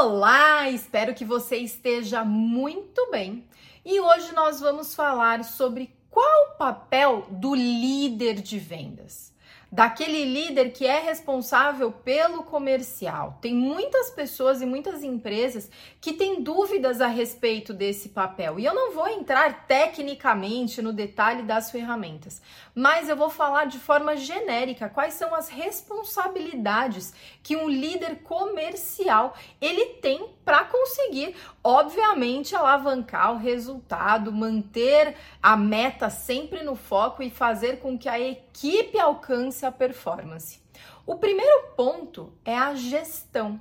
Olá, espero que você esteja muito bem. E hoje nós vamos falar sobre qual o papel do líder de vendas daquele líder que é responsável pelo comercial. Tem muitas pessoas e muitas empresas que têm dúvidas a respeito desse papel. E eu não vou entrar tecnicamente no detalhe das ferramentas, mas eu vou falar de forma genérica quais são as responsabilidades que um líder comercial ele tem para conseguir, obviamente, alavancar o resultado, manter a meta sempre no foco e fazer com que a equipe alcance a performance. O primeiro ponto é a gestão.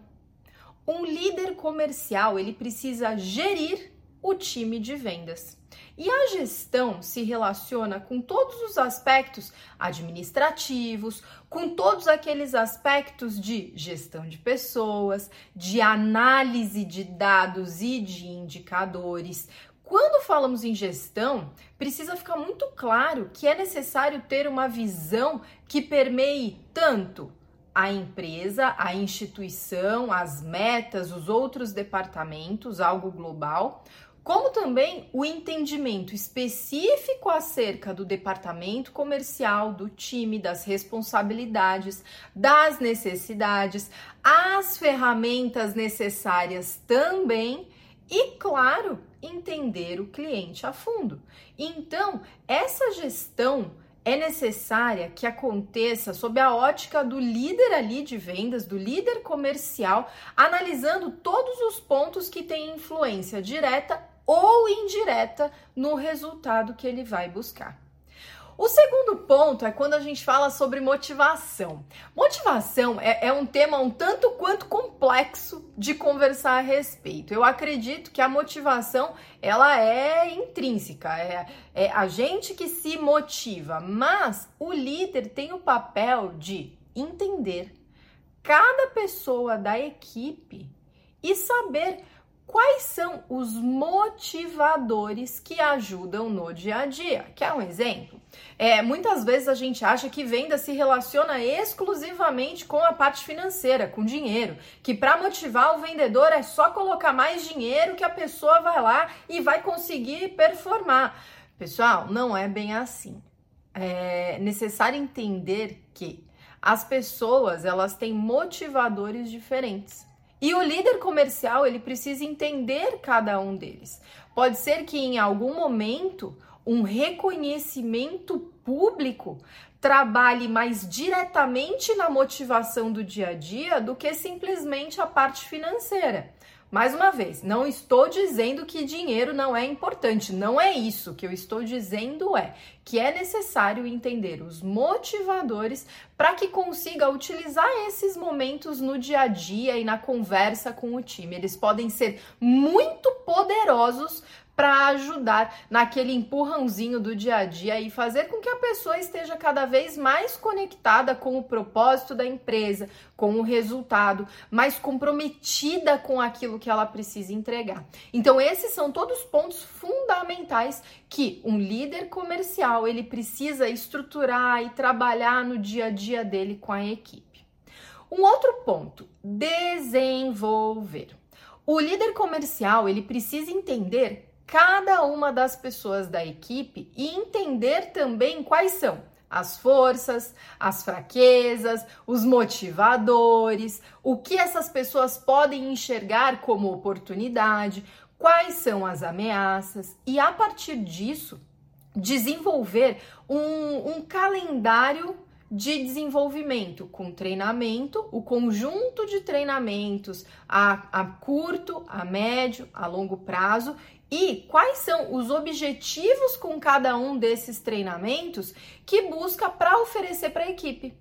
Um líder comercial, ele precisa gerir o time de vendas. E a gestão se relaciona com todos os aspectos administrativos, com todos aqueles aspectos de gestão de pessoas, de análise de dados e de indicadores. Quando falamos em gestão, precisa ficar muito claro que é necessário ter uma visão que permeie tanto a empresa, a instituição, as metas, os outros departamentos, algo global, como também o entendimento específico acerca do departamento comercial, do time, das responsabilidades, das necessidades, as ferramentas necessárias também e, claro, entender o cliente a fundo. Então, essa gestão é necessária que aconteça sob a ótica do líder ali de vendas, do líder comercial, analisando todos os pontos que têm influência direta ou indireta no resultado que ele vai buscar. O segundo ponto é quando a gente fala sobre motivação. Motivação é, é, um tema um tanto quanto complexo de conversar a respeito. Eu acredito que a motivação ela é intrínseca, é, é a gente que se motiva, mas o líder tem o papel de entender cada pessoa da equipe e saber quais são os motivadores que ajudam no dia a dia. Quer um exemplo? É, muitas vezes a gente acha que venda se relaciona exclusivamente com a parte financeira, com dinheiro, que para motivar o vendedor é só colocar mais dinheiro que a pessoa vai lá e vai conseguir performar. Pessoal, não é bem assim. É necessário entender que as pessoas elas têm motivadores diferentes. E o líder comercial, ele precisa entender cada um deles. Pode ser que em algum momento um reconhecimento público trabalhe mais diretamente na motivação do dia a dia do que simplesmente a parte financeira. Mais uma vez, não estou dizendo que dinheiro não é importante, não é isso. O que eu estou dizendo é que é necessário entender os motivadores para que consiga utilizar esses momentos no dia a dia e na conversa com o time. Eles podem ser muito poderosos para ajudar naquele empurrãozinho do dia a dia e fazer com que a pessoa esteja cada vez mais conectada com o propósito da empresa, com o resultado, mais comprometida com aquilo que ela precisa entregar. Então esses são todos pontos fundamentais que um líder comercial ele precisa estruturar e trabalhar no dia a dia dele com a equipe. Um outro ponto, desenvolver. O líder comercial, ele precisa entender cada uma das pessoas da equipe e entender também quais são as forças, as fraquezas, os motivadores, o que essas pessoas podem enxergar como oportunidade, quais são as ameaças e a partir disso desenvolver um, um calendário de desenvolvimento com treinamento, o conjunto de treinamentos a, a curto, a médio, a longo prazo e quais são os objetivos com cada um desses treinamentos que busca para oferecer para a equipe.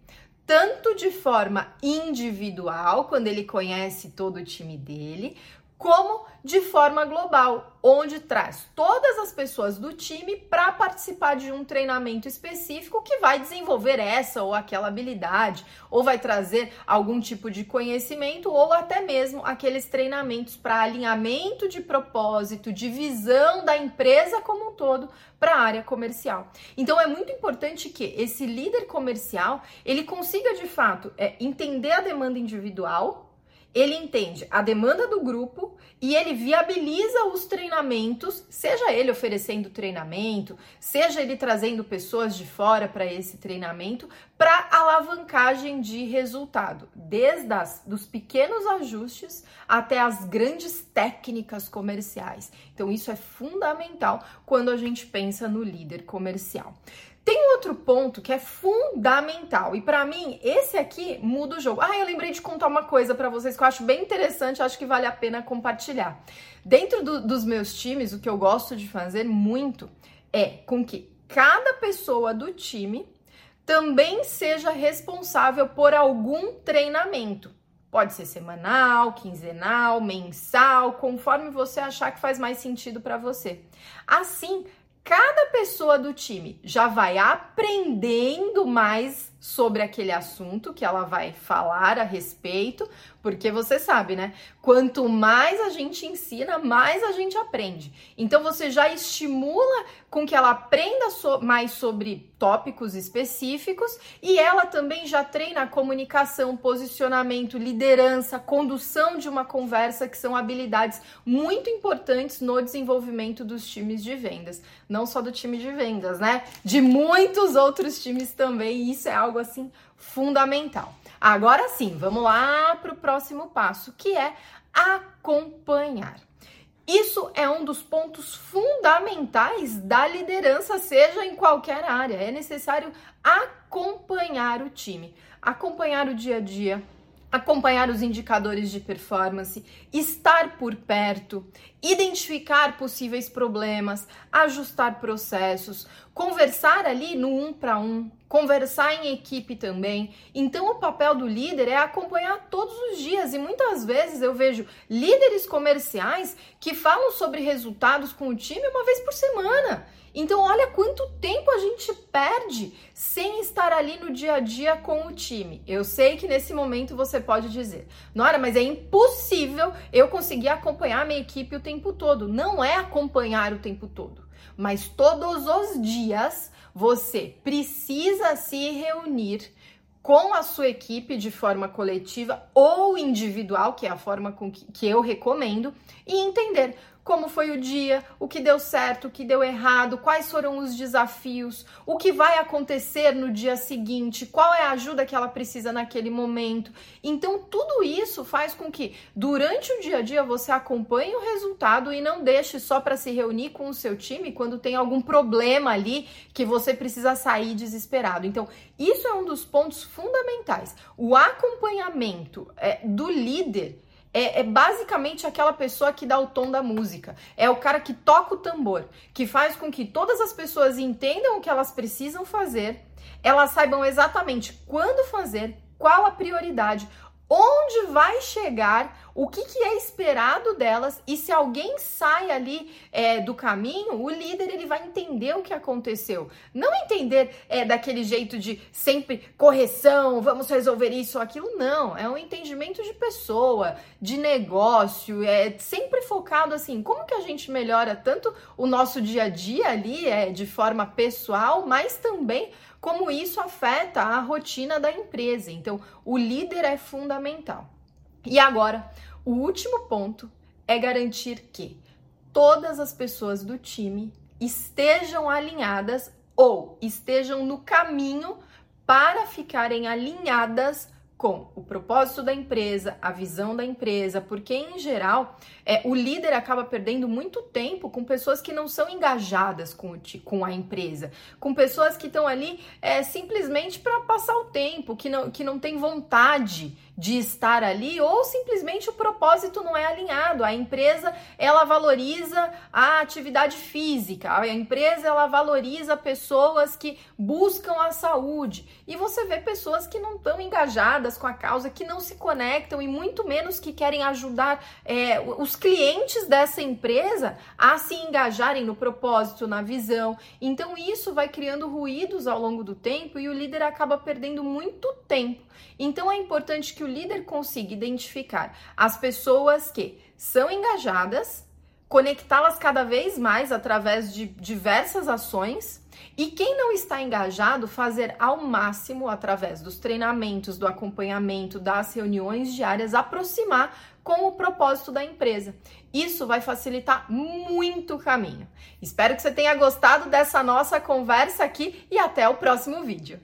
Tanto de forma individual, quando ele conhece todo o time dele, como de forma global, onde traz todas as pessoas do time para participar de um treinamento específico que vai desenvolver essa ou aquela habilidade, ou vai trazer algum tipo de conhecimento, ou até mesmo aqueles treinamentos para alinhamento de propósito, de visão da empresa como um todo para a área comercial. Então é muito importante que esse líder comercial ele consiga de fato é, entender a demanda individual ele entende a demanda do grupo e ele viabiliza os treinamentos, seja ele oferecendo treinamento, seja ele trazendo pessoas de fora para esse treinamento, para alavancagem de resultado, desde as, dos pequenos ajustes até as grandes técnicas comerciais. Então isso é fundamental quando a gente pensa no líder comercial. Tem outro ponto que é fundamental e para mim esse aqui muda o jogo. Ah, eu lembrei de contar uma coisa para vocês que eu acho bem interessante, acho que vale a pena compartilhar. Dentro do, dos meus times, o que eu gosto de fazer muito é com que cada pessoa do time também seja responsável por algum treinamento. Pode ser semanal, quinzenal, mensal, conforme você achar que faz mais sentido para você. Assim, cada pessoa do time já vai aprendendo mais sobre aquele assunto que ela vai falar a respeito, porque você sabe, né? Quanto mais a gente ensina, mais a gente aprende. Então você já estimula com que ela aprenda so mais sobre tópicos específicos e ela também já treina a comunicação, posicionamento, liderança, condução de uma conversa, que são habilidades muito importantes no desenvolvimento dos times de vendas. Não só do time de vendas, né? De muitos outros times também. Isso é algo algo assim fundamental. Agora sim, vamos lá para o próximo passo, que é acompanhar. Isso é um dos pontos fundamentais da liderança, seja em qualquer área. É necessário acompanhar o time, acompanhar o dia a dia, acompanhar os indicadores de performance, estar por perto, identificar possíveis problemas, ajustar processos, conversar ali no um para um, conversar em equipe também. Então, o papel do líder é acompanhar todos os dias e muitas vezes eu vejo líderes comerciais que falam sobre resultados com o time uma vez por semana. Então, olha quanto tempo a gente perde sem estar ali no dia a dia com o time. Eu sei que nesse momento você pode dizer, Nora, mas é impossível eu conseguir acompanhar minha equipe o tempo todo. Não é acompanhar o tempo todo, mas todos os dias você precisa se reunir com a sua equipe de forma coletiva ou individual, que é a forma com que, que eu recomendo, e entender como foi o dia, o que deu certo, o que deu errado, quais foram os desafios, o que vai acontecer no dia seguinte, qual é a ajuda que ela precisa naquele momento. Então, tudo isso faz com que durante o dia a dia você acompanhe o resultado e não deixe só para se reunir com o seu time quando tem algum problema ali que você precisa sair desesperado. Então, isso é um dos pontos fundamentais. O acompanhamento é, do líder é, é, basicamente aquela pessoa que dá o tom da música. É o cara que toca o tambor, que faz com que todas as pessoas entendam o que elas precisam fazer, elas saibam exatamente quando fazer, qual a prioridade, onde vai chegar, o que, que é esperado delas e se alguém sai ali é, do caminho, o líder ele vai entender o que aconteceu. Não entender é, daquele jeito de sempre correção, vamos resolver isso ou aquilo, não. É um entendimento de pessoa, de negócio, é sempre focado assim, como que a gente melhora tanto o nosso dia a dia ali, é, de forma pessoal, mas também como isso afeta a rotina da empresa. Então, o líder é fundamental. E agora, o último ponto é garantir que todas as pessoas do time estejam alinhadas ou estejam no caminho para ficarem alinhadas com o propósito da empresa, a visão da empresa, porque em geral é, o líder acaba perdendo muito tempo com pessoas que não são engajadas com, o, com a empresa, com pessoas que estão ali é, simplesmente para passar o tempo, que não, que não tem vontade de estar ali ou simplesmente o propósito não é alinhado. A empresa ela valoriza a atividade física, a empresa ela valoriza pessoas que buscam a saúde e você vê pessoas que não estão engajadas com a causa, que não se conectam e muito menos que querem ajudar é, os clientes dessa empresa a se engajarem no propósito, na visão. Então isso vai criando ruídos ao longo do tempo e o líder acaba perdendo muito tempo. Então é importante que o líder consiga identificar as pessoas que são engajadas, conectá-las cada vez mais através de diversas ações. E quem não está engajado, fazer ao máximo através dos treinamentos, do acompanhamento, das reuniões diárias, aproximar com o propósito da empresa. Isso vai facilitar muito o caminho. Espero que você tenha gostado dessa nossa conversa aqui e até o próximo vídeo.